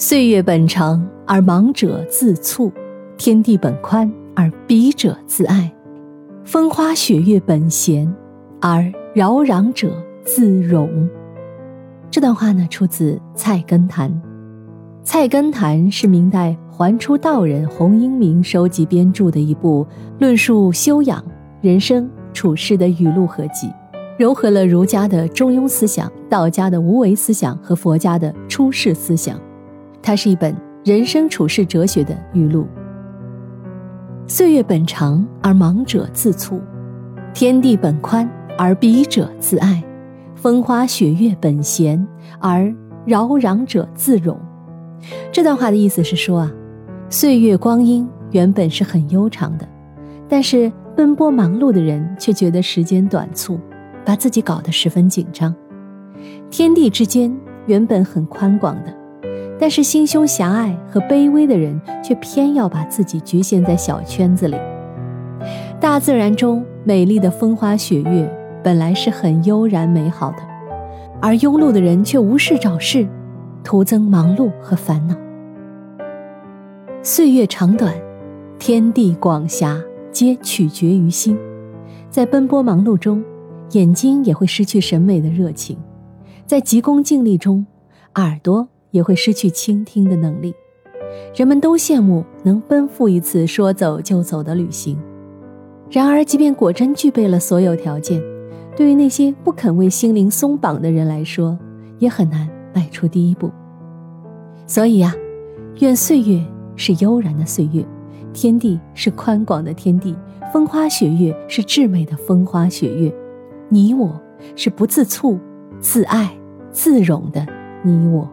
岁月本长而忙者自促，天地本宽而彼者自爱。风花雪月本闲，而扰攘者自容。这段话呢，出自《菜根谭》。《菜根谭》是明代还初道人洪应明收集编著的一部论述修养、人生处世的语录合集，糅合了儒家的中庸思想、道家的无为思想和佛家的出世思想。它是一本人生处世哲学的语录。岁月本长而忙者自促，天地本宽而鄙者自爱，风花雪月本闲而扰攘者自容。这段话的意思是说啊，岁月光阴原本是很悠长的，但是奔波忙碌的人却觉得时间短促，把自己搞得十分紧张。天地之间原本很宽广的。但是心胸狭隘和卑微的人，却偏要把自己局限在小圈子里。大自然中美丽的风花雪月，本来是很悠然美好的，而庸碌的人却无事找事，徒增忙碌和烦恼。岁月长短，天地广狭，皆取决于心。在奔波忙碌中，眼睛也会失去审美的热情；在急功近利中，耳朵。也会失去倾听的能力。人们都羡慕能奔赴一次说走就走的旅行，然而，即便果真具备了所有条件，对于那些不肯为心灵松绑的人来说，也很难迈出第一步。所以呀，愿岁月是悠然的岁月，天地是宽广的天地，风花雪月是至美的风花雪月，你我是不自促、自爱、自容的你我。